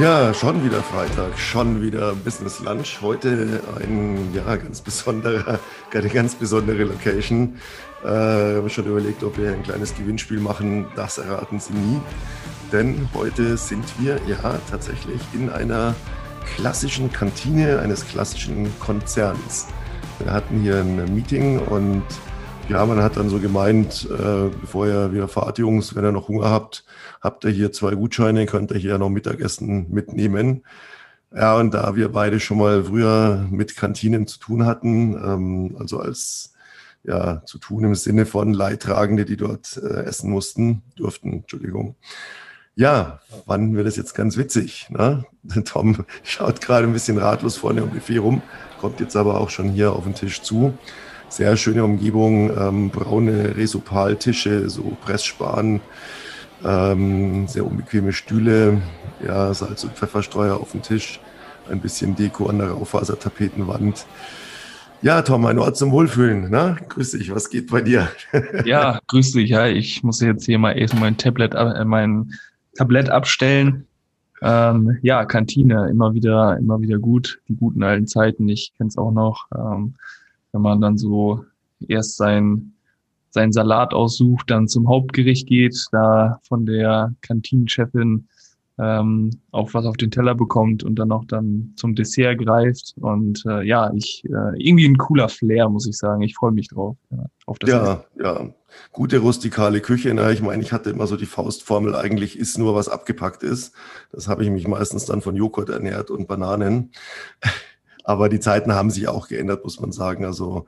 Ja, schon wieder Freitag, schon wieder Business Lunch. Heute ein ja, ganz besonderer, eine ganz besondere Location. Äh, wir haben schon überlegt, ob wir ein kleines Gewinnspiel machen. Das erraten Sie nie. Denn heute sind wir ja tatsächlich in einer klassischen Kantine eines klassischen Konzerns. Wir hatten hier ein Meeting und ja, man hat dann so gemeint, äh, bevor ihr wieder fahrt, Jungs, wenn ihr noch Hunger habt, habt ihr hier zwei Gutscheine, könnt ihr hier noch Mittagessen mitnehmen. Ja, und da wir beide schon mal früher mit Kantinen zu tun hatten, ähm, also als ja, zu tun im Sinne von Leidtragende, die dort äh, essen mussten, durften, Entschuldigung. Ja, fanden wir das jetzt ganz witzig. Ne? Tom schaut gerade ein bisschen ratlos vorne im Buffet rum, kommt jetzt aber auch schon hier auf den Tisch zu. Sehr schöne Umgebung, ähm, braune Resopaltische, so Pressspan, ähm, sehr unbequeme Stühle, ja, Salz- und Pfefferstreuer auf dem Tisch, ein bisschen Deko an der Raufasertapetenwand. Ja, Tom, ein Ort zum Wohlfühlen. Ne? Grüß dich, was geht bei dir? ja, grüß dich. Ja, ich muss jetzt hier mal erst mein Tablet, äh, mein Tablett abstellen. Ähm, ja, Kantine, immer wieder, immer wieder gut. Die guten alten Zeiten, ich kenne es auch noch. Ähm, wenn man dann so erst sein, seinen Salat aussucht, dann zum Hauptgericht geht, da von der Kantinenchefin ähm, auch was auf den Teller bekommt und dann auch dann zum Dessert greift. Und äh, ja, ich äh, irgendwie ein cooler Flair, muss ich sagen. Ich freue mich drauf. Ja, auf das ja, ja. Gute rustikale Küche. Ne? Ich meine, ich hatte immer so die Faustformel, eigentlich ist nur, was abgepackt ist. Das habe ich mich meistens dann von Joghurt ernährt und Bananen. Aber die Zeiten haben sich auch geändert, muss man sagen. Also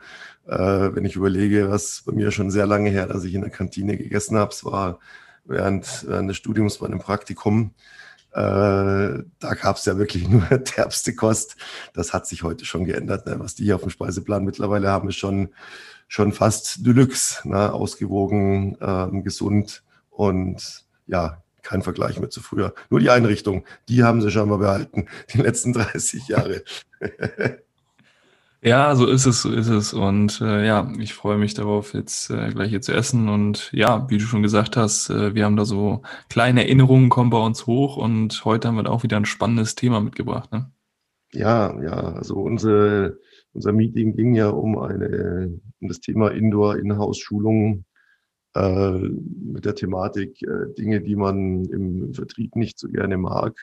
äh, wenn ich überlege, was bei mir schon sehr lange her, dass ich in der Kantine gegessen habe, es war während, während des Studiums bei einem Praktikum. Äh, da gab es ja wirklich nur derbste Kost. Das hat sich heute schon geändert. Ne? Was die hier auf dem Speiseplan mittlerweile haben, ist schon, schon fast Deluxe. Ne? Ausgewogen, äh, gesund und ja, kein Vergleich mehr zu früher. Nur die Einrichtung, die haben sie schon mal behalten, die letzten 30 Jahre. Ja, so ist es, so ist es. Und äh, ja, ich freue mich darauf, jetzt äh, gleich hier zu essen. Und ja, wie du schon gesagt hast, äh, wir haben da so kleine Erinnerungen kommen bei uns hoch und heute haben wir da auch wieder ein spannendes Thema mitgebracht. Ne? Ja, ja, also unsere, unser Meeting ging ja um eine um das Thema Indoor-Inhouse-Schulung äh, mit der Thematik äh, Dinge, die man im, Vertrieb nicht so gerne mag.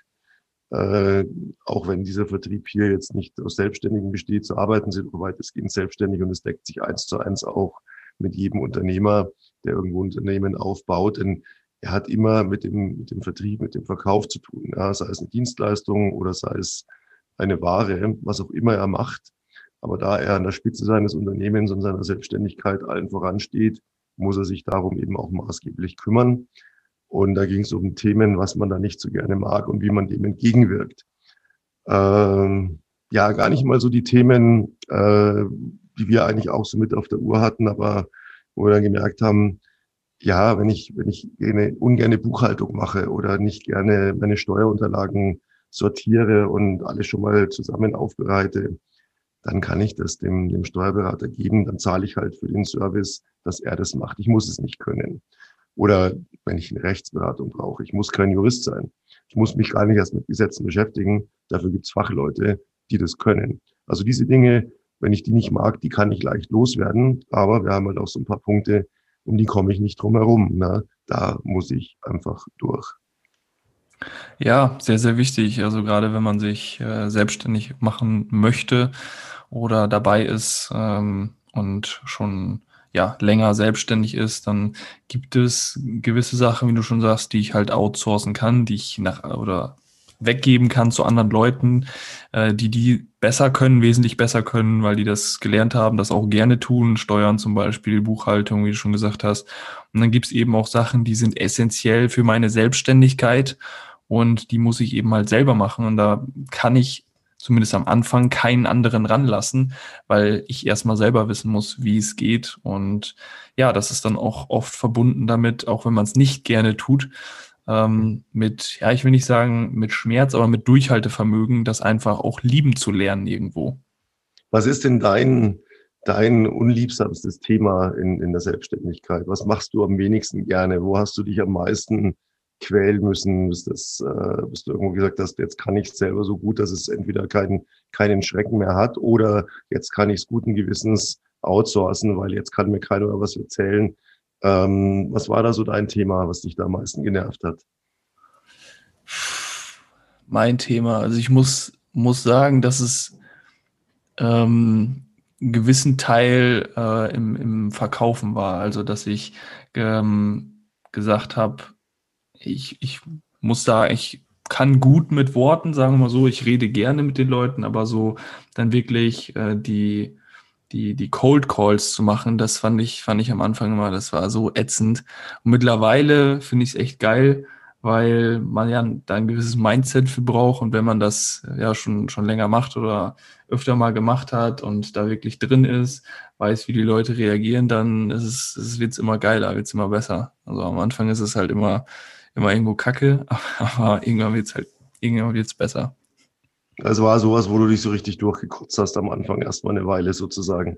Äh, auch wenn dieser Vertrieb hier jetzt nicht aus Selbstständigen besteht, so arbeiten sie doch weitestgehend selbstständig und es deckt sich eins zu eins auch mit jedem Unternehmer, der irgendwo Unternehmen aufbaut. Denn er hat immer mit dem, mit dem Vertrieb, mit dem Verkauf zu tun. Ja, sei es eine Dienstleistung oder sei es eine Ware, was auch immer er macht. Aber da er an der Spitze seines Unternehmens und seiner Selbstständigkeit allen voransteht, muss er sich darum eben auch maßgeblich kümmern. Und da ging es um Themen, was man da nicht so gerne mag und wie man dem entgegenwirkt. Ähm, ja, gar nicht mal so die Themen, äh, die wir eigentlich auch so mit auf der Uhr hatten, aber wo wir dann gemerkt haben, ja, wenn ich, wenn ich eine ungerne Buchhaltung mache oder nicht gerne meine Steuerunterlagen sortiere und alles schon mal zusammen aufbereite, dann kann ich das dem, dem Steuerberater geben, dann zahle ich halt für den Service, dass er das macht. Ich muss es nicht können. Oder wenn ich eine Rechtsberatung brauche, ich muss kein Jurist sein. Ich muss mich gar nicht erst mit Gesetzen beschäftigen. Dafür gibt es Fachleute, die das können. Also diese Dinge, wenn ich die nicht mag, die kann ich leicht loswerden. Aber wir haben halt auch so ein paar Punkte, um die komme ich nicht drum herum. Ne? Da muss ich einfach durch. Ja, sehr, sehr wichtig. Also gerade wenn man sich äh, selbstständig machen möchte oder dabei ist ähm, und schon ja länger selbstständig ist, dann gibt es gewisse Sachen, wie du schon sagst, die ich halt outsourcen kann, die ich nach oder weggeben kann zu anderen Leuten, äh, die die besser können, wesentlich besser können, weil die das gelernt haben, das auch gerne tun, Steuern zum Beispiel, Buchhaltung, wie du schon gesagt hast. Und dann gibt es eben auch Sachen, die sind essentiell für meine Selbstständigkeit und die muss ich eben halt selber machen. Und da kann ich zumindest am Anfang keinen anderen ranlassen, weil ich erstmal selber wissen muss, wie es geht. Und ja, das ist dann auch oft verbunden damit, auch wenn man es nicht gerne tut, ähm, mit, ja, ich will nicht sagen mit Schmerz, aber mit Durchhaltevermögen, das einfach auch lieben zu lernen irgendwo. Was ist denn dein, dein unliebsamstes Thema in, in der Selbstständigkeit? Was machst du am wenigsten gerne? Wo hast du dich am meisten quälen müssen, bis, das, äh, bis du irgendwo gesagt hast, jetzt kann ich es selber so gut, dass es entweder keinen, keinen Schrecken mehr hat oder jetzt kann ich es guten Gewissens outsourcen, weil jetzt kann mir keiner was erzählen. Ähm, was war da so dein Thema, was dich da am meisten genervt hat? Mein Thema, also ich muss, muss sagen, dass es ähm, einen gewissen Teil äh, im, im Verkaufen war. Also dass ich ähm, gesagt habe, ich, ich muss da, ich kann gut mit Worten, sagen wir mal so, ich rede gerne mit den Leuten, aber so dann wirklich äh, die, die, die Cold Calls zu machen, das fand ich, fand ich am Anfang immer, das war so ätzend. Und mittlerweile finde ich es echt geil, weil man ja da ein gewisses Mindset für braucht und wenn man das ja schon, schon länger macht oder öfter mal gemacht hat und da wirklich drin ist, weiß, wie die Leute reagieren, dann ist es, es wird immer geiler, wird es immer besser. Also am Anfang ist es halt immer, immer irgendwo kacke, aber irgendwann wird es halt, irgendwann wird es besser. Also war sowas, wo du dich so richtig durchgekotzt hast am Anfang, erstmal eine Weile sozusagen.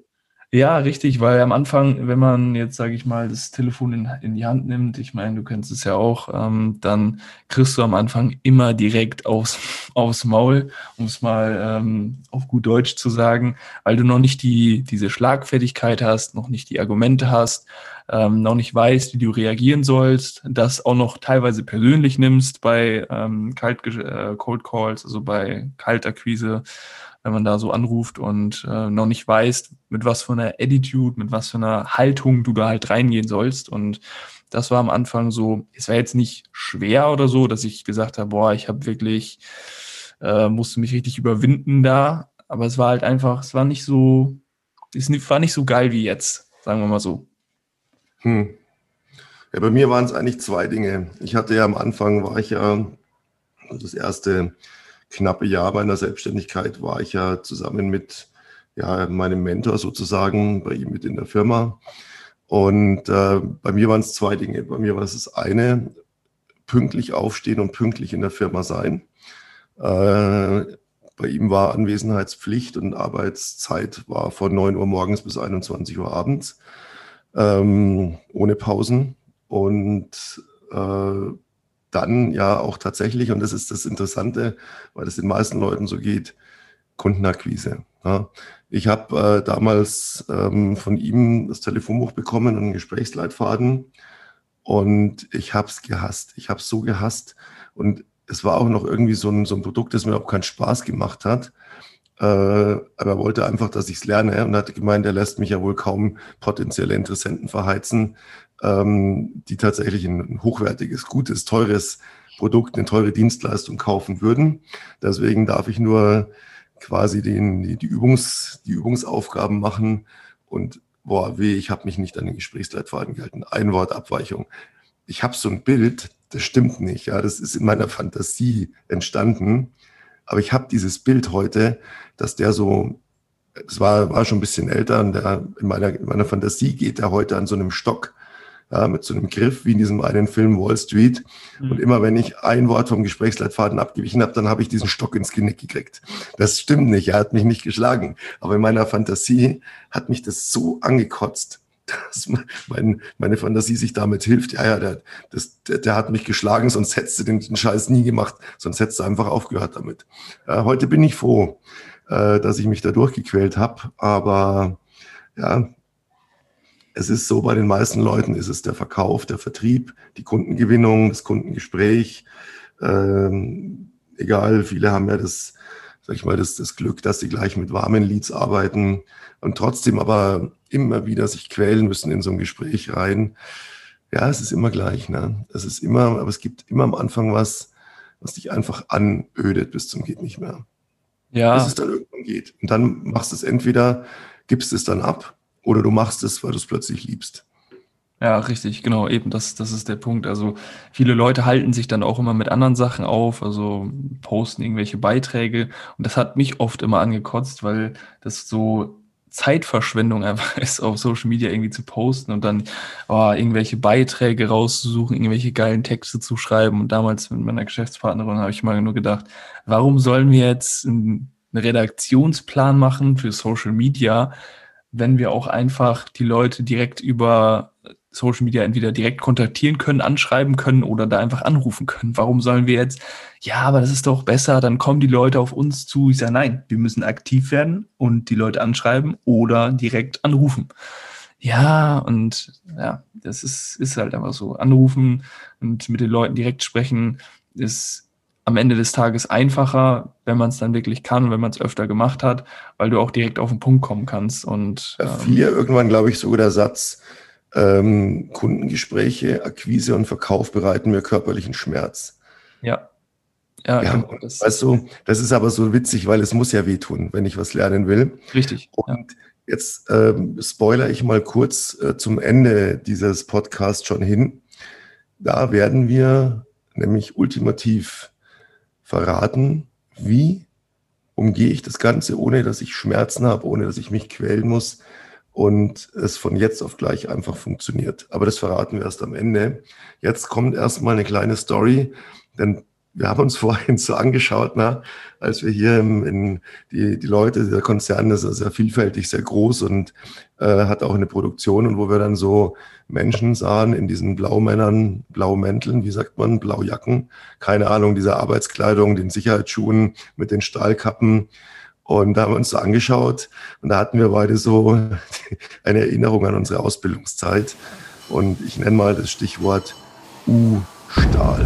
Ja, richtig, weil am Anfang, wenn man jetzt, sage ich mal, das Telefon in, in die Hand nimmt, ich meine, du kennst es ja auch, ähm, dann kriegst du am Anfang immer direkt aufs, aufs Maul, um es mal ähm, auf gut Deutsch zu sagen, weil du noch nicht die, diese Schlagfertigkeit hast, noch nicht die Argumente hast, ähm, noch nicht weißt, wie du reagieren sollst, das auch noch teilweise persönlich nimmst bei ähm, Kalt, äh, Cold Calls, also bei Kaltakquise wenn man da so anruft und äh, noch nicht weißt, mit was für einer Attitude, mit was für einer Haltung du da halt reingehen sollst. Und das war am Anfang so, es war jetzt nicht schwer oder so, dass ich gesagt habe, boah, ich habe wirklich, äh, musste mich richtig überwinden da. Aber es war halt einfach, es war nicht so, es war nicht so geil wie jetzt, sagen wir mal so. Hm. Ja, bei mir waren es eigentlich zwei Dinge. Ich hatte ja am Anfang, war ich ja das erste knappe Jahr meiner Selbstständigkeit war ich ja zusammen mit ja, meinem Mentor sozusagen bei ihm mit in der Firma. Und äh, bei mir waren es zwei Dinge. Bei mir war es das eine, pünktlich aufstehen und pünktlich in der Firma sein. Äh, bei ihm war Anwesenheitspflicht und Arbeitszeit war von 9 Uhr morgens bis 21 Uhr abends, ähm, ohne Pausen. Und äh, dann ja auch tatsächlich, und das ist das Interessante, weil es den meisten Leuten so geht, Kundenakquise. Ja. Ich habe äh, damals ähm, von ihm das Telefonbuch bekommen und einen Gesprächsleitfaden und ich habe es gehasst. Ich habe es so gehasst und es war auch noch irgendwie so ein, so ein Produkt, das mir auch keinen Spaß gemacht hat. Äh, aber er wollte einfach, dass ich es lerne und hat gemeint, er lässt mich ja wohl kaum potenzielle Interessenten verheizen, ähm, die tatsächlich ein hochwertiges, gutes, teures Produkt, eine teure Dienstleistung kaufen würden. Deswegen darf ich nur quasi den, die, die, Übungs, die Übungsaufgaben machen und boah, weh, ich habe mich nicht an den Gesprächsleitfaden gehalten. Ein Wort Abweichung. Ich habe so ein Bild, das stimmt nicht. Ja, das ist in meiner Fantasie entstanden. Aber ich habe dieses Bild heute, dass der so, es war, war schon ein bisschen älter und der, in, meiner, in meiner Fantasie geht er heute an so einem Stock ja, mit so einem Griff wie in diesem einen Film Wall Street. Mhm. Und immer wenn ich ein Wort vom Gesprächsleitfaden abgewichen habe, dann habe ich diesen Stock ins Genick gekriegt. Das stimmt nicht, er hat mich nicht geschlagen. Aber in meiner Fantasie hat mich das so angekotzt, dass mein, meine Fantasie sich damit hilft. Ja, ja, der, das, der, der hat mich geschlagen, sonst hättest du den, den Scheiß nie gemacht, sonst hättest du einfach aufgehört damit. Äh, heute bin ich froh, äh, dass ich mich da durchgequält habe, aber ja, es ist so, bei den meisten Leuten ist es der Verkauf, der Vertrieb, die Kundengewinnung, das Kundengespräch. Ähm, egal, viele haben ja das, sag ich mal, das, das Glück, dass sie gleich mit warmen Leads arbeiten und trotzdem aber immer wieder sich quälen müssen in so ein Gespräch rein. Ja, es ist immer gleich. Ne? Es ist immer, aber es gibt immer am Anfang was, was dich einfach anödet bis zum geht nicht mehr. Ja. Bis es dann irgendwann geht. Und dann machst du es entweder, gibst es dann ab oder du machst es, weil du es plötzlich liebst. Ja, richtig, genau, eben, das, das ist der Punkt. Also viele Leute halten sich dann auch immer mit anderen Sachen auf, also posten irgendwelche Beiträge. Und das hat mich oft immer angekotzt, weil das so Zeitverschwendung einfach ist, auf Social Media irgendwie zu posten und dann oh, irgendwelche Beiträge rauszusuchen, irgendwelche geilen Texte zu schreiben. Und damals mit meiner Geschäftspartnerin habe ich mal nur gedacht, warum sollen wir jetzt einen Redaktionsplan machen für Social Media, wenn wir auch einfach die Leute direkt über Social Media entweder direkt kontaktieren können, anschreiben können oder da einfach anrufen können. Warum sollen wir jetzt, ja, aber das ist doch besser, dann kommen die Leute auf uns zu. Ich sage, nein, wir müssen aktiv werden und die Leute anschreiben oder direkt anrufen. Ja, und ja, das ist, ist halt einfach so. Anrufen und mit den Leuten direkt sprechen ist am Ende des Tages einfacher, wenn man es dann wirklich kann, wenn man es öfter gemacht hat, weil du auch direkt auf den Punkt kommen kannst. Und ähm, fiel ja irgendwann, glaube ich, sogar der Satz, ähm, Kundengespräche, Akquise und Verkauf bereiten mir körperlichen Schmerz. Ja. Ja, ja genau, das, weißt du, das ist aber so witzig, weil es muss ja wehtun, wenn ich was lernen will. Richtig. Und ja. jetzt ähm, spoiler ich mal kurz äh, zum Ende dieses Podcasts schon hin. Da werden wir nämlich ultimativ verraten, wie umgehe ich das Ganze, ohne dass ich Schmerzen habe, ohne dass ich mich quälen muss und es von jetzt auf gleich einfach funktioniert. Aber das verraten wir erst am Ende. Jetzt kommt erstmal eine kleine Story, denn wir haben uns vorhin so angeschaut, na, als wir hier im, in die, die Leute, der Konzern ist sehr vielfältig, sehr groß und äh, hat auch eine Produktion und wo wir dann so Menschen sahen in diesen Blaumännern, Blaumänteln, wie sagt man, Blaujacken, keine Ahnung, dieser Arbeitskleidung, den Sicherheitsschuhen mit den Stahlkappen. Und da haben wir uns so angeschaut und da hatten wir beide so eine Erinnerung an unsere Ausbildungszeit. Und ich nenne mal das Stichwort U-Stahl.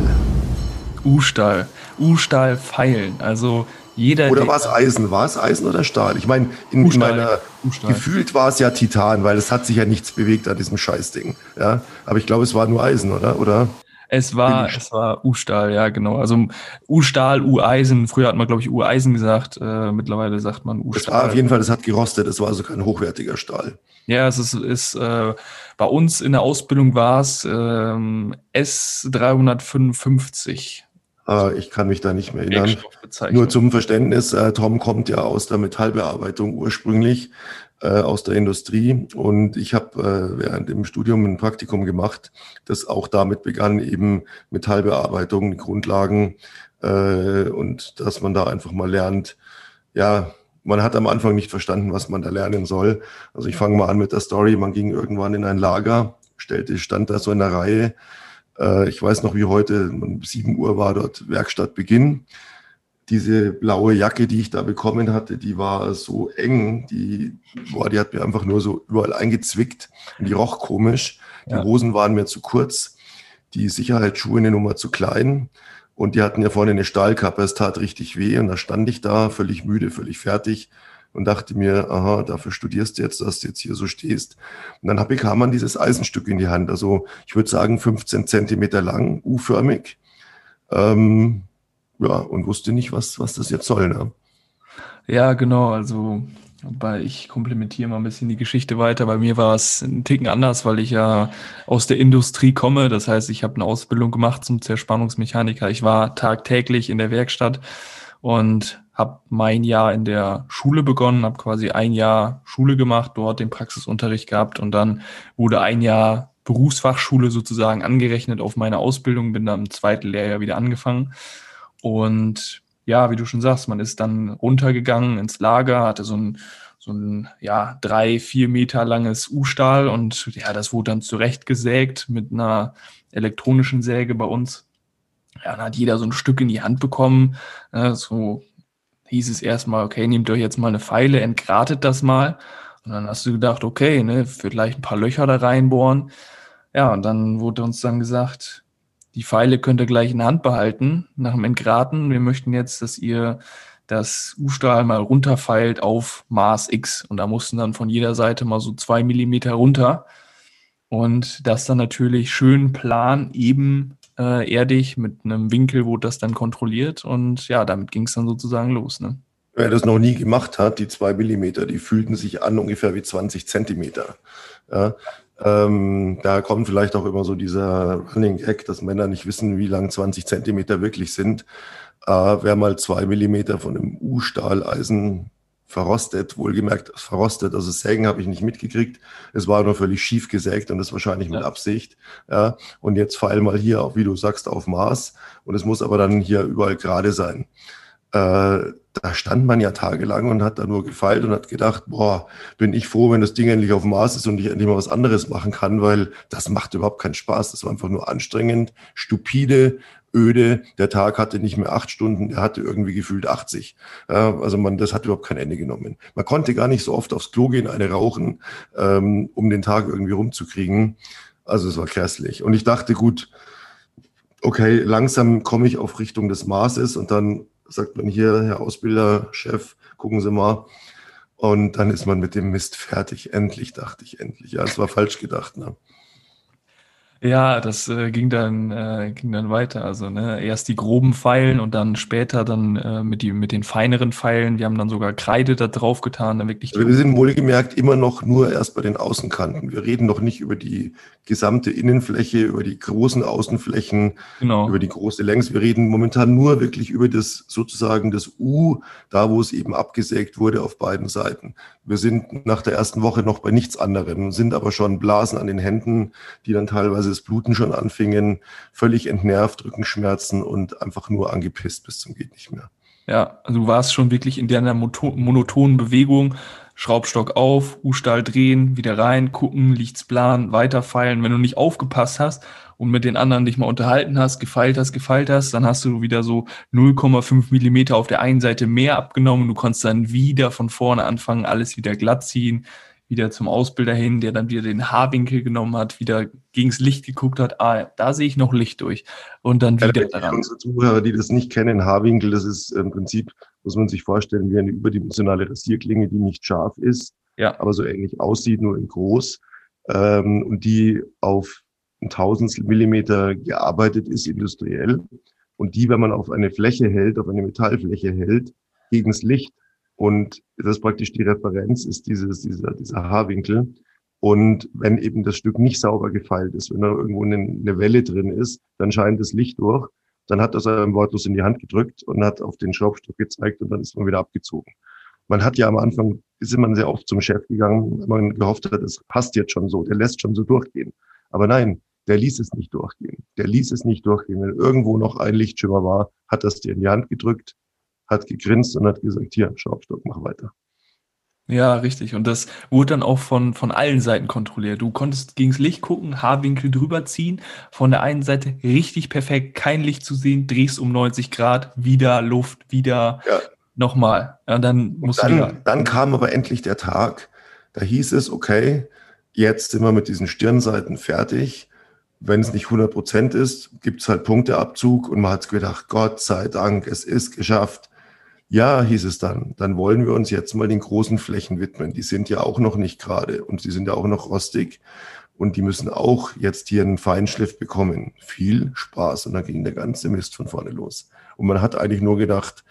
U-Stahl. U-Stahl feilen. Also jeder. Oder war es Eisen? War es Eisen oder Stahl? Ich meine, in, in meiner gefühlt war es ja Titan, weil es hat sich ja nichts bewegt an diesem Scheißding. Ja, aber ich glaube, es war nur Eisen, oder? Oder? Es war, es war U-Stahl, ja, genau. Also U-Stahl, U-Eisen. Früher hat man, glaube ich, U-Eisen gesagt. Äh, mittlerweile sagt man U-Stahl. Es war auf jeden Fall, es hat gerostet. Es war also kein hochwertiger Stahl. Ja, es ist, ist äh, bei uns in der Ausbildung war es ähm, S355. Äh, ich kann mich da nicht mehr erinnern. Nur zum Verständnis, äh, Tom kommt ja aus der Metallbearbeitung ursprünglich, äh, aus der Industrie. Und ich habe während dem Studium ein Praktikum gemacht, das auch damit begann, eben Metallbearbeitung, die Grundlagen und dass man da einfach mal lernt, ja, man hat am Anfang nicht verstanden, was man da lernen soll. Also ich fange mal an mit der Story. Man ging irgendwann in ein Lager, stellte, stand da so in der Reihe äh, ich weiß noch wie heute, um 7 Uhr war dort Werkstattbeginn. Diese blaue Jacke, die ich da bekommen hatte, die war so eng, die, boah, die hat mir einfach nur so überall eingezwickt und die roch komisch. Die ja. Hosen waren mir zu kurz, die Sicherheitsschuhe eine Nummer zu klein und die hatten ja vorne eine Stahlkappe, es tat richtig weh und da stand ich da, völlig müde, völlig fertig und dachte mir, aha, dafür studierst du jetzt, dass du jetzt hier so stehst. Und dann bekam man dieses Eisenstück in die Hand, also ich würde sagen 15 Zentimeter lang, U-förmig. Ähm, ja, und wusste nicht, was, was das jetzt soll. Ne? Ja, genau, also weil ich komplementiere mal ein bisschen die Geschichte weiter. Bei mir war es ein Ticken anders, weil ich ja aus der Industrie komme. Das heißt, ich habe eine Ausbildung gemacht zum Zerspannungsmechaniker. Ich war tagtäglich in der Werkstatt und habe mein Jahr in der Schule begonnen, habe quasi ein Jahr Schule gemacht, dort den Praxisunterricht gehabt und dann wurde ein Jahr Berufsfachschule sozusagen angerechnet auf meine Ausbildung, bin dann im zweiten Lehrjahr wieder angefangen und ja, wie du schon sagst, man ist dann runtergegangen ins Lager, hatte so ein so ein ja drei vier Meter langes U-Stahl und ja, das wurde dann zurechtgesägt mit einer elektronischen Säge bei uns. Ja, dann hat jeder so ein Stück in die Hand bekommen, äh, so hieß es erstmal, okay, nehmt euch jetzt mal eine Pfeile, entgratet das mal. Und dann hast du gedacht, okay, ne, vielleicht ein paar Löcher da reinbohren. Ja, und dann wurde uns dann gesagt, die Pfeile könnt ihr gleich in der Hand behalten nach dem Entgraten. Wir möchten jetzt, dass ihr das U-Stahl mal runterfeilt auf Maß X. Und da mussten dann von jeder Seite mal so zwei Millimeter runter. Und das dann natürlich schön plan, eben äh, erdig mit einem Winkel wurde das dann kontrolliert und ja, damit ging es dann sozusagen los. Ne? Wer das noch nie gemacht hat, die zwei Millimeter, die fühlten sich an ungefähr wie 20 Zentimeter. Ja, ähm, da kommt vielleicht auch immer so dieser Running Gag, dass Männer nicht wissen, wie lang 20 Zentimeter wirklich sind. Äh, wer mal zwei Millimeter von einem U-Stahleisen verrostet, wohlgemerkt verrostet. Also Sägen habe ich nicht mitgekriegt. Es war nur völlig schief gesägt und das wahrscheinlich mit ja. Absicht. Ja. Und jetzt feil mal hier, wie du sagst, auf Maß. Und es muss aber dann hier überall gerade sein. Äh, da stand man ja tagelang und hat da nur gefeilt und hat gedacht, boah, bin ich froh, wenn das Ding endlich auf dem Mars ist und ich endlich mal was anderes machen kann, weil das macht überhaupt keinen Spaß. Das war einfach nur anstrengend, stupide, öde. Der Tag hatte nicht mehr acht Stunden, der hatte irgendwie gefühlt 80. Ja, also man, das hat überhaupt kein Ende genommen. Man konnte gar nicht so oft aufs Klo gehen, eine rauchen, ähm, um den Tag irgendwie rumzukriegen. Also es war grässlich. Und ich dachte, gut, okay, langsam komme ich auf Richtung des Marses und dann sagt man hier, Herr Ausbilder, Chef, gucken Sie mal. Und dann ist man mit dem Mist fertig. Endlich, dachte ich, endlich. Ja, es war falsch gedacht. Ne? Ja, das äh, ging dann äh, ging dann weiter. Also ne, erst die groben Pfeilen und dann später dann äh, mit die mit den feineren Pfeilen. Wir haben dann sogar Kreide da drauf getan, dann wirklich. Also wir sind wohlgemerkt immer noch nur erst bei den Außenkanten. Wir reden noch nicht über die gesamte Innenfläche, über die großen Außenflächen, genau. über die große Längs. Wir reden momentan nur wirklich über das sozusagen das U, da wo es eben abgesägt wurde auf beiden Seiten. Wir sind nach der ersten Woche noch bei nichts anderem, sind aber schon Blasen an den Händen, die dann teilweise das Bluten schon anfingen, völlig entnervt, Rückenschmerzen und einfach nur angepisst bis zum geht nicht mehr. Ja, also du warst schon wirklich in der monotonen Bewegung, Schraubstock auf, U-Stahl drehen, wieder rein, gucken, liegt's plan, weiterfeilen. Wenn du nicht aufgepasst hast und mit den anderen dich mal unterhalten hast, gefeilt hast, gefeilt hast, dann hast du wieder so 0,5 Millimeter auf der einen Seite mehr abgenommen. Du konntest dann wieder von vorne anfangen, alles wieder glatt ziehen, wieder zum Ausbilder hin, der dann wieder den Haarwinkel genommen hat, wieder gegens Licht geguckt hat, ah, da sehe ich noch Licht durch und dann wieder ja, daran. Unsere Zuhörer, die das nicht kennen, Haarwinkel, das ist im Prinzip, muss man sich vorstellen, wie eine überdimensionale Rasierklinge, die nicht scharf ist, ja. aber so ähnlich aussieht, nur in groß ähm, und die auf ein Tausendstel Millimeter gearbeitet ist, industriell. Und die, wenn man auf eine Fläche hält, auf eine Metallfläche hält, gegens Licht und das ist praktisch die Referenz, ist dieses, dieser, dieser Haarwinkel. Und wenn eben das Stück nicht sauber gefeilt ist, wenn da irgendwo eine, eine Welle drin ist, dann scheint das Licht durch. Dann hat das einem wortlos in die Hand gedrückt und hat auf den Schraubstock gezeigt und dann ist man wieder abgezogen. Man hat ja am Anfang, ist immer sehr oft zum Chef gegangen, wenn man gehofft hat, es passt jetzt schon so, der lässt schon so durchgehen. Aber nein, der ließ es nicht durchgehen. Der ließ es nicht durchgehen. Wenn irgendwo noch ein Lichtschimmer war, hat das dir in die Hand gedrückt, hat gegrinst und hat gesagt, hier, Schraubstock, mach weiter. Ja, richtig. Und das wurde dann auch von, von allen Seiten kontrolliert. Du konntest gegens Licht gucken, Haarwinkel drüber ziehen. Von der einen Seite richtig perfekt, kein Licht zu sehen, drehst um 90 Grad, wieder Luft, wieder ja. nochmal. Ja, dann, musst dann, wieder dann kam aber endlich der Tag, da hieß es, okay, jetzt sind wir mit diesen Stirnseiten fertig. Wenn es nicht 100 Prozent ist, gibt es halt Punkteabzug und man hat gedacht, Gott sei Dank, es ist geschafft. Ja, hieß es dann, dann wollen wir uns jetzt mal den großen Flächen widmen. Die sind ja auch noch nicht gerade und sie sind ja auch noch rostig und die müssen auch jetzt hier einen Feinschliff bekommen. Viel Spaß und dann ging der ganze Mist von vorne los. Und man hat eigentlich nur gedacht,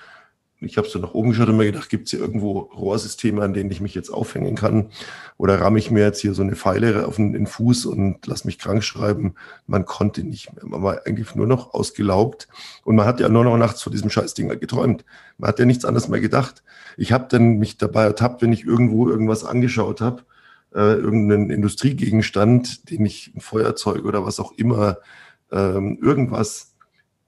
ich habe so nach oben geschaut und mir gedacht, gibt es hier irgendwo Rohrsysteme, an denen ich mich jetzt aufhängen kann? Oder ramme ich mir jetzt hier so eine Pfeile auf den, den Fuß und lass mich krank schreiben? Man konnte nicht mehr. Man war eigentlich nur noch ausgelaugt. Und man hat ja nur noch nachts vor diesem Scheißding geträumt. Man hat ja nichts anderes mehr gedacht. Ich habe dann mich dabei ertappt, wenn ich irgendwo irgendwas angeschaut habe, äh, irgendeinen Industriegegenstand, den ich, ein Feuerzeug oder was auch immer, ähm, irgendwas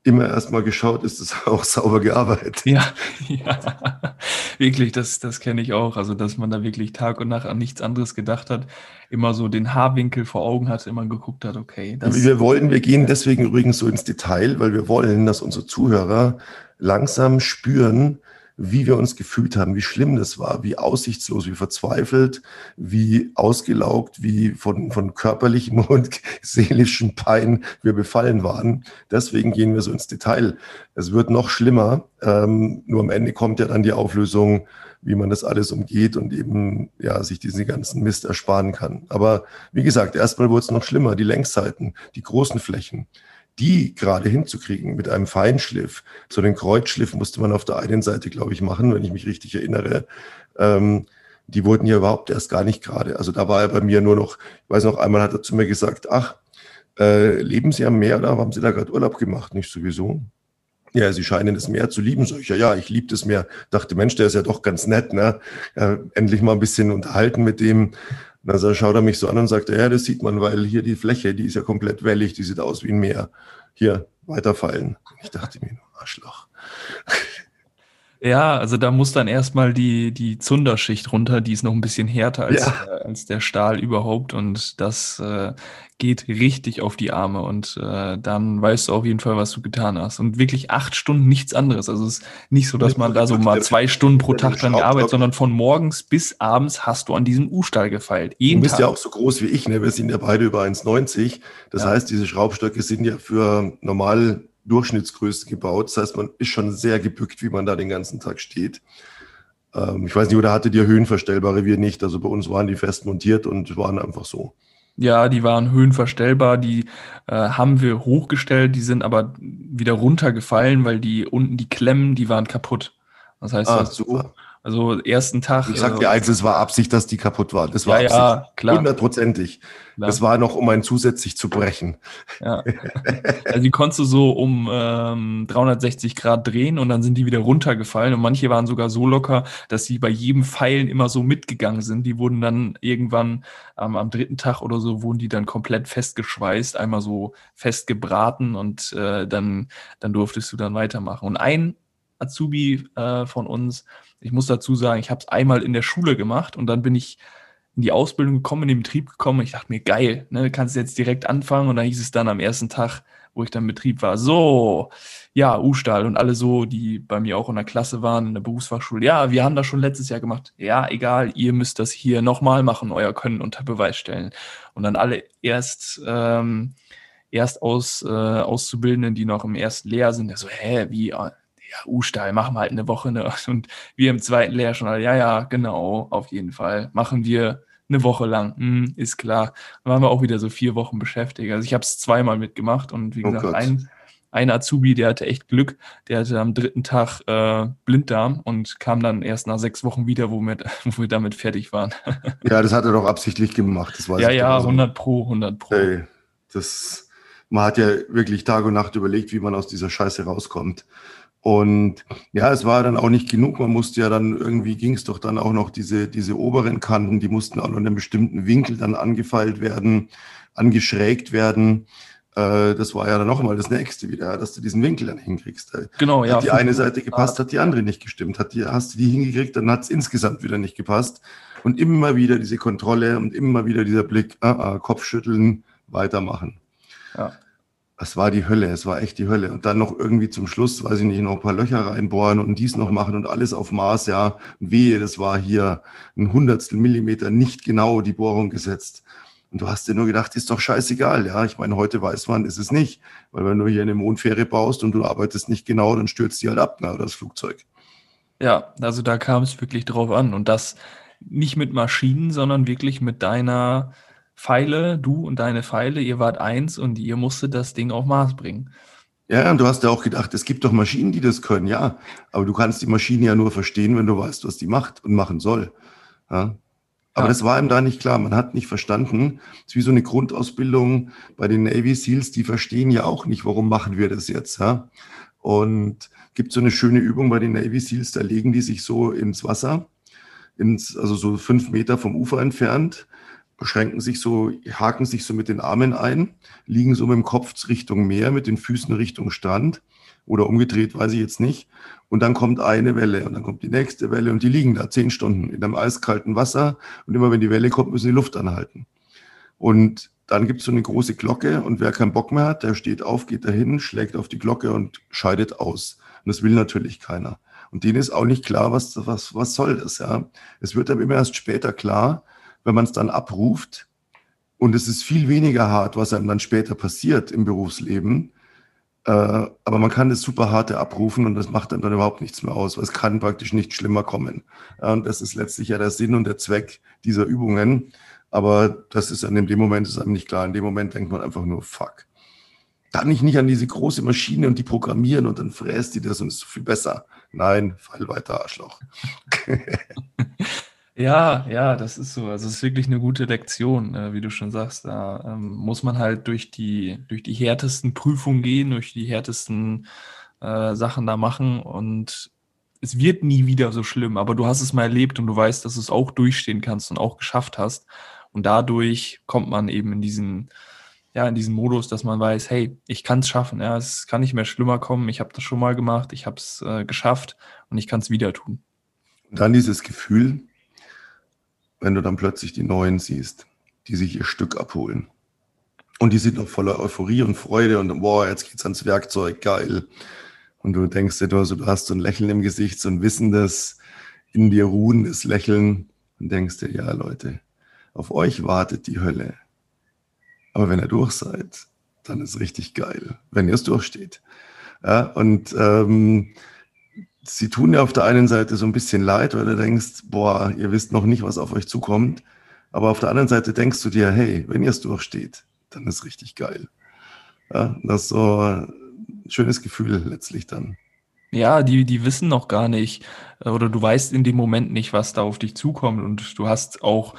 immer erstmal geschaut, ist es auch sauber gearbeitet. Ja, ja, wirklich, das, das kenne ich auch. Also, dass man da wirklich Tag und Nacht an nichts anderes gedacht hat, immer so den Haarwinkel vor Augen hat, immer geguckt hat, okay. Das wir wollen, wir gehen deswegen übrigens so ins Detail, weil wir wollen, dass unsere Zuhörer langsam spüren, wie wir uns gefühlt haben, wie schlimm das war, wie aussichtslos, wie verzweifelt, wie ausgelaugt, wie von, von körperlichem und seelischem Pein wir befallen waren. Deswegen gehen wir so ins Detail. Es wird noch schlimmer. Ähm, nur am Ende kommt ja dann die Auflösung, wie man das alles umgeht und eben ja sich diesen ganzen Mist ersparen kann. Aber wie gesagt, erstmal wurde es noch schlimmer. Die Längsseiten, die großen Flächen die gerade hinzukriegen mit einem Feinschliff. So den Kreuzschliff musste man auf der einen Seite, glaube ich, machen, wenn ich mich richtig erinnere. Ähm, die wurden ja überhaupt erst gar nicht gerade. Also da war er bei mir nur noch, ich weiß noch, einmal hat er zu mir gesagt, ach, äh, leben Sie am Meer oder haben Sie da gerade Urlaub gemacht? Nicht sowieso. Ja, Sie scheinen das Meer zu lieben. So, ich, ja, ja, ich liebe das Meer. Dachte, Mensch, der ist ja doch ganz nett, ne? Ja, endlich mal ein bisschen unterhalten mit dem. Und dann schaut er mich so an und sagt, ja, das sieht man, weil hier die Fläche, die ist ja komplett wellig, die sieht aus wie ein Meer. Hier, weiterfallen. Ich dachte mir, Arschloch. Ja, also da muss dann erstmal die, die Zunderschicht runter, die ist noch ein bisschen härter als, ja. äh, als der Stahl überhaupt und das äh, geht richtig auf die Arme und äh, dann weißt du auf jeden Fall, was du getan hast. Und wirklich acht Stunden nichts anderes. Also es ist nicht so, dass man da so mal zwei Stunden pro Tag dran gearbeitet, sondern von morgens bis abends hast du an diesem U-Stahl gefeilt. Jeden du bist Tag. ja auch so groß wie ich, ne? Wir sind ja beide über 1,90. Das ja. heißt, diese Schraubstöcke sind ja für normal Durchschnittsgröße gebaut. Das heißt, man ist schon sehr gebückt, wie man da den ganzen Tag steht. Ähm, ich weiß nicht, oder hattet ihr höhenverstellbare? Wir nicht. Also bei uns waren die fest montiert und waren einfach so. Ja, die waren höhenverstellbar, die äh, haben wir hochgestellt, die sind aber wieder runtergefallen, weil die unten die Klemmen, die waren kaputt. Das heißt, ah, super. Also ersten Tag. Ich sag dir eins, es war Absicht, dass die kaputt war. Das war ja, Absicht. Ja, klar. Hundertprozentig. Das war noch, um einen zusätzlich zu brechen. Ja. Also die konntest du so um ähm, 360 Grad drehen und dann sind die wieder runtergefallen. Und manche waren sogar so locker, dass sie bei jedem Pfeilen immer so mitgegangen sind. Die wurden dann irgendwann ähm, am dritten Tag oder so wurden die dann komplett festgeschweißt, einmal so festgebraten und äh, dann, dann durftest du dann weitermachen. Und ein Azubi äh, von uns, ich muss dazu sagen, ich habe es einmal in der Schule gemacht und dann bin ich in die Ausbildung gekommen, in den Betrieb gekommen. Ich dachte mir, geil, ne, kannst jetzt direkt anfangen. Und dann hieß es dann am ersten Tag, wo ich dann im Betrieb war, so, ja, U-Stahl und alle so, die bei mir auch in der Klasse waren, in der Berufsfachschule, ja, wir haben das schon letztes Jahr gemacht. Ja, egal, ihr müsst das hier nochmal machen, euer Können unter Beweis stellen. Und dann alle erst, ähm, erst aus, äh, Auszubildenden, die noch im ersten Lehr sind, der so, hä, wie, ja, U-Stahl, machen wir halt eine Woche. Ne? Und wir im zweiten Lehr schon, ja, ja, genau, auf jeden Fall. Machen wir eine Woche lang, hm, ist klar. Dann waren wir auch wieder so vier Wochen beschäftigt. Also ich habe es zweimal mitgemacht und wie oh gesagt, ein, ein Azubi, der hatte echt Glück, der hatte am dritten Tag äh, Blinddarm und kam dann erst nach sechs Wochen wieder, wo wir, wo wir damit fertig waren. ja, das hat er doch absichtlich gemacht, das weiß ja, ich. Ja, ja, 100 pro, 100 pro. Hey, das, man hat ja wirklich Tag und Nacht überlegt, wie man aus dieser Scheiße rauskommt. Und ja, es war dann auch nicht genug. Man musste ja dann irgendwie ging es doch dann auch noch diese, diese oberen Kanten, die mussten auch noch in einem bestimmten Winkel dann angefeilt werden, angeschrägt werden. Äh, das war ja dann noch einmal das nächste wieder, dass du diesen Winkel dann hinkriegst. Genau, ja. Hat die eine Seite gepasst, hat die andere nicht gestimmt. Hat die, hast du die hingekriegt, dann hat es insgesamt wieder nicht gepasst. Und immer wieder diese Kontrolle und immer wieder dieser Blick, ah, ah, Kopfschütteln, weitermachen. Ja es war die Hölle, es war echt die Hölle. Und dann noch irgendwie zum Schluss, weiß ich nicht, noch ein paar Löcher reinbohren und dies noch machen und alles auf Maß, ja. Wehe, das war hier ein Hundertstel Millimeter nicht genau die Bohrung gesetzt. Und du hast dir nur gedacht, ist doch scheißegal, ja. Ich meine, heute weiß man, ist es nicht. Weil wenn du hier eine Mondfähre baust und du arbeitest nicht genau, dann stürzt die halt ab, na, das Flugzeug. Ja, also da kam es wirklich drauf an. Und das nicht mit Maschinen, sondern wirklich mit deiner Pfeile, du und deine Pfeile, ihr wart eins und ihr musstet das Ding auf Mars bringen. Ja, und du hast ja auch gedacht, es gibt doch Maschinen, die das können, ja. Aber du kannst die Maschine ja nur verstehen, wenn du weißt, was die macht und machen soll. Ja? Aber ja. das war ihm da nicht klar. Man hat nicht verstanden. Es ist wie so eine Grundausbildung bei den Navy SEALs, die verstehen ja auch nicht, warum machen wir das jetzt. Ja? Und gibt so eine schöne Übung bei den Navy SEALs, da legen die sich so ins Wasser, ins, also so fünf Meter vom Ufer entfernt beschränken sich so, haken sich so mit den Armen ein, liegen so mit dem Kopf Richtung Meer, mit den Füßen Richtung Strand oder umgedreht, weiß ich jetzt nicht. Und dann kommt eine Welle und dann kommt die nächste Welle und die liegen da zehn Stunden in einem eiskalten Wasser und immer wenn die Welle kommt, müssen die Luft anhalten. Und dann gibt es so eine große Glocke und wer keinen Bock mehr hat, der steht auf, geht dahin, schlägt auf die Glocke und scheidet aus. Und das will natürlich keiner. Und denen ist auch nicht klar, was, was, was soll das, ja. Es wird aber immer erst später klar, wenn man es dann abruft. Und es ist viel weniger hart, was einem dann später passiert im Berufsleben. Äh, aber man kann das super harte abrufen und das macht dann, dann überhaupt nichts mehr aus, weil es kann praktisch nicht schlimmer kommen. Ja, und das ist letztlich ja der Sinn und der Zweck dieser Übungen. Aber das ist dann in dem Moment ist einem nicht klar. In dem Moment denkt man einfach nur, fuck. Kann ich nicht an diese große Maschine und die programmieren und dann fräst die das und ist so viel besser. Nein, fall weiter, Arschloch. Ja, ja, das ist so. Also es ist wirklich eine gute Lektion, äh, wie du schon sagst. Da ähm, muss man halt durch die, durch die härtesten Prüfungen gehen, durch die härtesten äh, Sachen da machen und es wird nie wieder so schlimm, aber du hast es mal erlebt und du weißt, dass du es auch durchstehen kannst und auch geschafft hast. Und dadurch kommt man eben in diesen, ja, in diesem Modus, dass man weiß, hey, ich kann es schaffen, ja, es kann nicht mehr schlimmer kommen, ich habe das schon mal gemacht, ich habe es äh, geschafft und ich kann es wieder tun. Und dann dieses Gefühl, wenn du dann plötzlich die Neuen siehst, die sich ihr Stück abholen. Und die sind noch voller Euphorie und Freude und boah, jetzt geht's ans Werkzeug, geil. Und du denkst dir, du, hast so ein Lächeln im Gesicht, so ein wissendes, in dir ruhendes Lächeln und denkst dir, ja Leute, auf euch wartet die Hölle. Aber wenn ihr durch seid, dann ist richtig geil, wenn ihr es durchsteht. Ja, und ähm, sie tun ja auf der einen Seite so ein bisschen leid, weil du denkst, boah, ihr wisst noch nicht, was auf euch zukommt. Aber auf der anderen Seite denkst du dir, hey, wenn ihr es durchsteht, dann ist richtig geil. Ja, das ist so ein schönes Gefühl letztlich dann. Ja, die, die wissen noch gar nicht äh, oder du weißt in dem Moment nicht, was da auf dich zukommt und du hast auch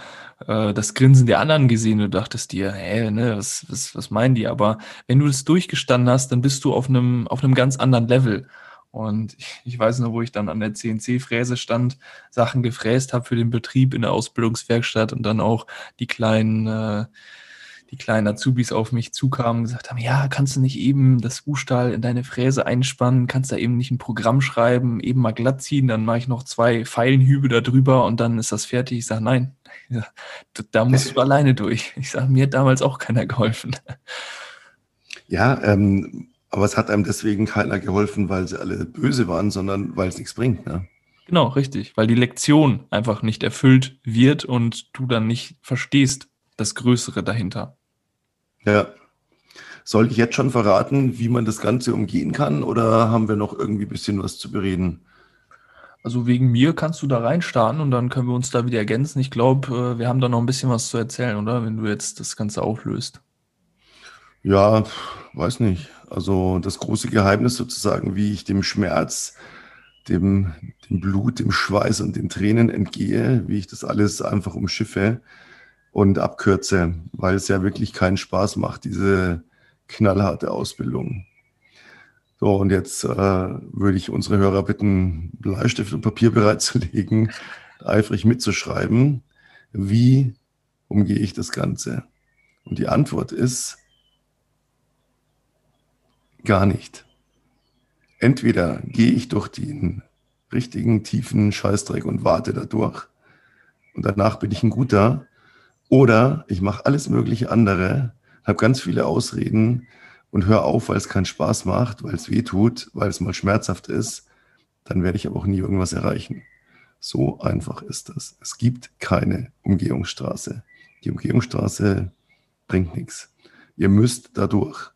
äh, das Grinsen der anderen gesehen und dachtest dir, hä, ne, was, was, was meinen die? Aber wenn du das durchgestanden hast, dann bist du auf einem, auf einem ganz anderen Level. Und ich, weiß noch, wo ich dann an der CNC-Fräse stand, Sachen gefräst habe für den Betrieb in der Ausbildungswerkstatt und dann auch die kleinen äh, die kleinen Azubis auf mich zukamen und gesagt haben, ja, kannst du nicht eben das U-Stahl in deine Fräse einspannen, kannst da eben nicht ein Programm schreiben, eben mal glatt ziehen, dann mache ich noch zwei Pfeilenhübe da drüber und dann ist das fertig. Ich sage, nein, da musst du alleine durch. Ich sage, mir hat damals auch keiner geholfen. Ja, ähm, aber es hat einem deswegen keiner geholfen, weil sie alle böse waren, sondern weil es nichts bringt. Ne? Genau, richtig, weil die Lektion einfach nicht erfüllt wird und du dann nicht verstehst das Größere dahinter. Ja. Soll ich jetzt schon verraten, wie man das Ganze umgehen kann oder haben wir noch irgendwie ein bisschen was zu bereden? Also wegen mir kannst du da reinstarten und dann können wir uns da wieder ergänzen. Ich glaube, äh, wir haben da noch ein bisschen was zu erzählen, oder? Wenn du jetzt das Ganze auflöst. Ja, weiß nicht. Also das große Geheimnis sozusagen, wie ich dem Schmerz, dem, dem Blut, dem Schweiß und den Tränen entgehe, wie ich das alles einfach umschiffe, und abkürze, weil es ja wirklich keinen Spaß macht, diese knallharte Ausbildung. So, und jetzt äh, würde ich unsere Hörer bitten, Bleistift und Papier bereitzulegen, eifrig mitzuschreiben, wie umgehe ich das Ganze? Und die Antwort ist gar nicht. Entweder gehe ich durch den richtigen tiefen Scheißdreck und warte da durch und danach bin ich ein guter oder ich mache alles mögliche andere, habe ganz viele Ausreden und höre auf, weil es keinen Spaß macht, weil es weh tut, weil es mal schmerzhaft ist. Dann werde ich aber auch nie irgendwas erreichen. So einfach ist das. Es gibt keine Umgehungsstraße. Die Umgehungsstraße bringt nichts. Ihr müsst da durch.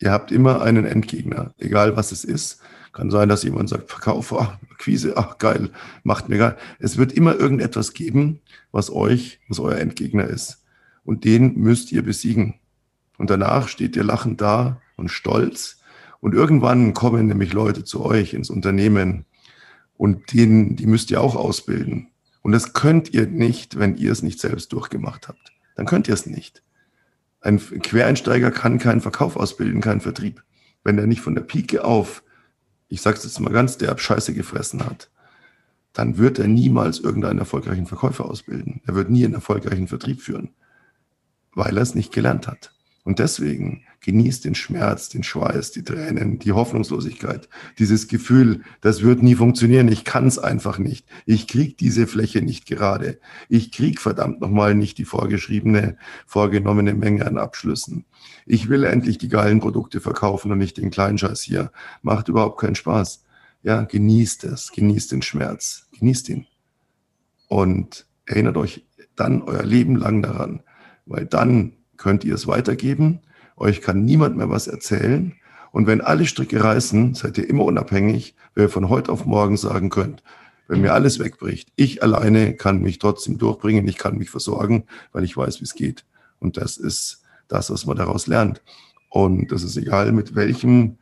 Ihr habt immer einen Endgegner, egal was es ist. Kann sein, dass jemand sagt, Verkauf, ach, Akquise, ach geil, macht mir geil. Es wird immer irgendetwas geben, was euch, was euer Endgegner ist. Und den müsst ihr besiegen. Und danach steht ihr lachend da und stolz. Und irgendwann kommen nämlich Leute zu euch ins Unternehmen und denen, die müsst ihr auch ausbilden. Und das könnt ihr nicht, wenn ihr es nicht selbst durchgemacht habt. Dann könnt ihr es nicht. Ein Quereinsteiger kann keinen Verkauf ausbilden, keinen Vertrieb. Wenn er nicht von der Pike auf ich sage es jetzt mal ganz derb, Scheiße gefressen hat, dann wird er niemals irgendeinen erfolgreichen Verkäufer ausbilden. Er wird nie einen erfolgreichen Vertrieb führen, weil er es nicht gelernt hat. Und deswegen genießt den Schmerz, den Schweiß, die Tränen, die Hoffnungslosigkeit, dieses Gefühl, das wird nie funktionieren, ich kann es einfach nicht. Ich krieg diese Fläche nicht gerade. Ich krieg verdammt nochmal nicht die vorgeschriebene, vorgenommene Menge an Abschlüssen. Ich will endlich die geilen Produkte verkaufen und nicht den kleinen Scheiß hier. Macht überhaupt keinen Spaß. Ja, genießt es, genießt den Schmerz, genießt ihn. Und erinnert euch dann euer Leben lang daran, weil dann könnt ihr es weitergeben. Euch kann niemand mehr was erzählen. Und wenn alle Stricke reißen, seid ihr immer unabhängig, weil ihr von heute auf morgen sagen könnt, wenn mir alles wegbricht, ich alleine kann mich trotzdem durchbringen, ich kann mich versorgen, weil ich weiß, wie es geht. Und das ist das, was man daraus lernt. Und das ist egal, mit welchem,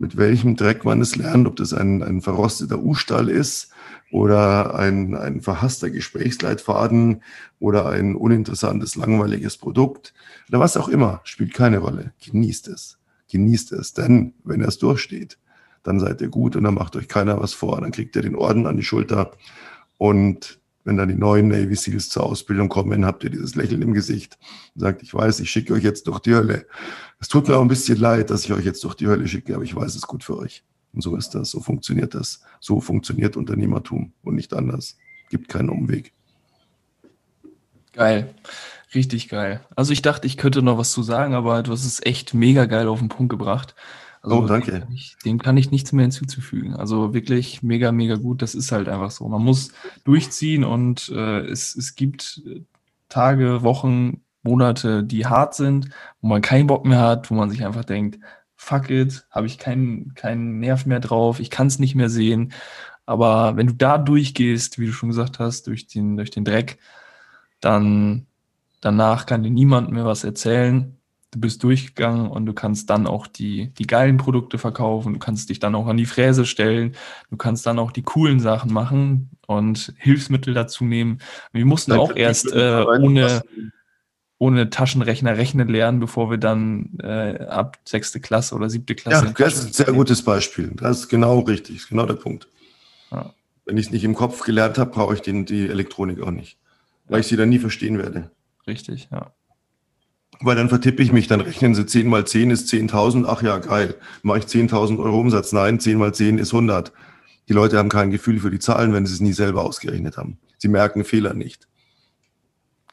mit welchem Dreck man es lernt, ob das ein, ein verrosteter U-Stall ist oder ein, ein verhasster Gesprächsleitfaden oder ein uninteressantes, langweiliges Produkt oder was auch immer, spielt keine Rolle. Genießt es. Genießt es, denn wenn er es durchsteht, dann seid ihr gut und dann macht euch keiner was vor. Dann kriegt ihr den Orden an die Schulter und wenn dann die neuen Navy Seals zur Ausbildung kommen, habt ihr dieses Lächeln im Gesicht und sagt, ich weiß, ich schicke euch jetzt durch die Hölle. Es tut mir auch ein bisschen leid, dass ich euch jetzt durch die Hölle schicke, aber ich weiß, es gut für euch. Und so ist das, so funktioniert das. So funktioniert Unternehmertum und nicht anders. Gibt keinen Umweg. Geil. Richtig geil. Also ich dachte, ich könnte noch was zu sagen, aber du hast es echt mega geil auf den Punkt gebracht. Also oh, danke. Dem kann, ich, dem kann ich nichts mehr hinzuzufügen. Also wirklich mega, mega gut. Das ist halt einfach so. Man muss durchziehen und äh, es, es gibt Tage, Wochen, Monate, die hart sind, wo man keinen Bock mehr hat, wo man sich einfach denkt, fuck it, habe ich keinen, keinen Nerv mehr drauf, ich kann es nicht mehr sehen. Aber wenn du da durchgehst, wie du schon gesagt hast, durch den, durch den Dreck, dann danach kann dir niemand mehr was erzählen du bist durchgegangen und du kannst dann auch die, die geilen Produkte verkaufen, du kannst dich dann auch an die Fräse stellen, du kannst dann auch die coolen Sachen machen und Hilfsmittel dazu nehmen. Wir mussten auch erst äh, ohne, ohne Taschenrechner rechnen lernen, bevor wir dann äh, ab sechste Klasse oder siebte Klasse. Ja, das ist ein sehr gutes Beispiel. Das ist genau richtig, ist genau der Punkt. Ja. Wenn ich es nicht im Kopf gelernt habe, brauche ich den, die Elektronik auch nicht, weil ich sie dann nie verstehen werde. Richtig, ja. Weil dann vertippe ich mich, dann rechnen sie 10 mal 10 ist 10.000, ach ja, geil. Mache ich 10.000 Euro Umsatz? Nein, 10 mal 10 ist 100. Die Leute haben kein Gefühl für die Zahlen, wenn sie es nie selber ausgerechnet haben. Sie merken Fehler nicht.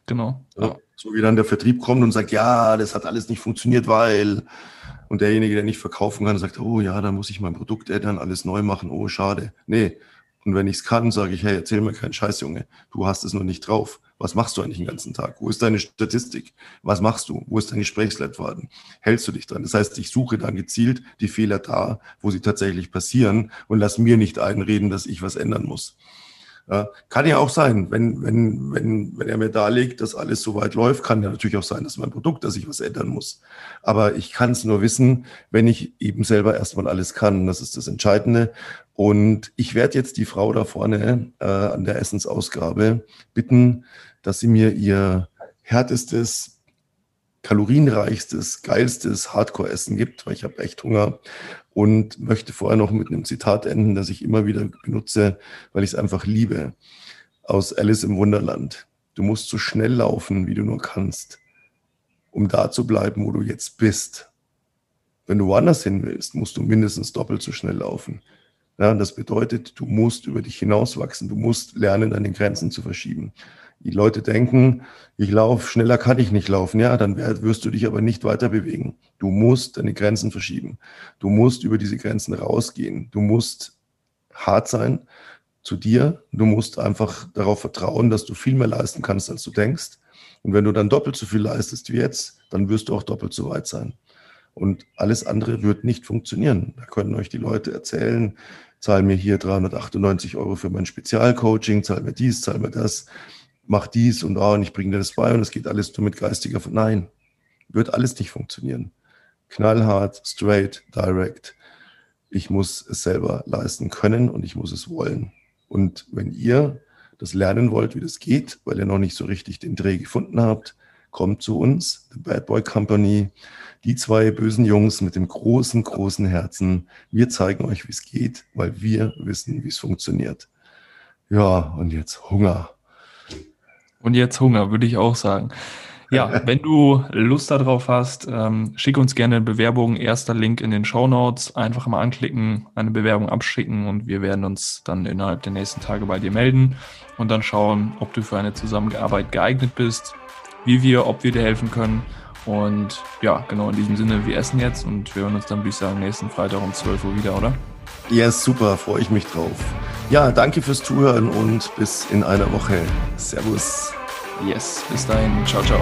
Genau. Ja, so wie dann der Vertrieb kommt und sagt, ja, das hat alles nicht funktioniert, weil. Und derjenige, der nicht verkaufen kann, sagt, oh ja, da muss ich mein Produkt ändern, alles neu machen, oh schade. Nee. Und wenn ich es kann, sage ich, hey, erzähl mir keinen Scheiß, Junge. Du hast es noch nicht drauf. Was machst du eigentlich den ganzen Tag? Wo ist deine Statistik? Was machst du? Wo ist dein Gesprächsleitfaden? Hältst du dich dran? Das heißt, ich suche dann gezielt die Fehler da, wo sie tatsächlich passieren und lass mir nicht einreden, dass ich was ändern muss. Ja, kann ja auch sein, wenn, wenn, wenn, wenn er mir darlegt, dass alles so weit läuft, kann ja natürlich auch sein, dass mein Produkt, dass ich was ändern muss. Aber ich kann es nur wissen, wenn ich eben selber erstmal alles kann. Das ist das Entscheidende. Und ich werde jetzt die Frau da vorne äh, an der Essensausgabe bitten, dass sie mir ihr härtestes, kalorienreichstes, geilstes Hardcore-Essen gibt, weil ich habe echt Hunger und möchte vorher noch mit einem Zitat enden, das ich immer wieder benutze, weil ich es einfach liebe, aus Alice im Wunderland. Du musst so schnell laufen, wie du nur kannst, um da zu bleiben, wo du jetzt bist. Wenn du woanders hin willst, musst du mindestens doppelt so schnell laufen. Ja, das bedeutet, du musst über dich hinauswachsen, du musst lernen, deine Grenzen zu verschieben. Die Leute denken, ich laufe, schneller kann ich nicht laufen. Ja, dann wirst du dich aber nicht weiter bewegen. Du musst deine Grenzen verschieben. Du musst über diese Grenzen rausgehen. Du musst hart sein zu dir. Du musst einfach darauf vertrauen, dass du viel mehr leisten kannst, als du denkst. Und wenn du dann doppelt so viel leistest wie jetzt, dann wirst du auch doppelt so weit sein. Und alles andere wird nicht funktionieren. Da können euch die Leute erzählen, zahl mir hier 398 Euro für mein Spezialcoaching, zahl mir dies, zahl mir das mach dies und, oh, und ich bringe dir das bei und es geht alles nur mit geistiger. Nein, wird alles nicht funktionieren. Knallhart, straight, direct. Ich muss es selber leisten können und ich muss es wollen. Und wenn ihr das lernen wollt, wie das geht, weil ihr noch nicht so richtig den Dreh gefunden habt, kommt zu uns, The Bad Boy Company, die zwei bösen Jungs mit dem großen, großen Herzen. Wir zeigen euch, wie es geht, weil wir wissen, wie es funktioniert. Ja, und jetzt Hunger. Und jetzt Hunger, würde ich auch sagen. Ja, wenn du Lust darauf hast, ähm, schick uns gerne eine Bewerbung. Erster Link in den Show Notes. Einfach mal anklicken, eine Bewerbung abschicken und wir werden uns dann innerhalb der nächsten Tage bei dir melden und dann schauen, ob du für eine Zusammenarbeit geeignet bist, wie wir, ob wir dir helfen können. Und ja, genau in diesem Sinne, wir essen jetzt und wir hören uns dann, würde ich sagen, nächsten Freitag um 12 Uhr wieder, oder? Ja, yes, super, freue ich mich drauf. Ja, danke fürs Zuhören und bis in einer Woche. Servus. Yes, bis dahin. Ciao, ciao.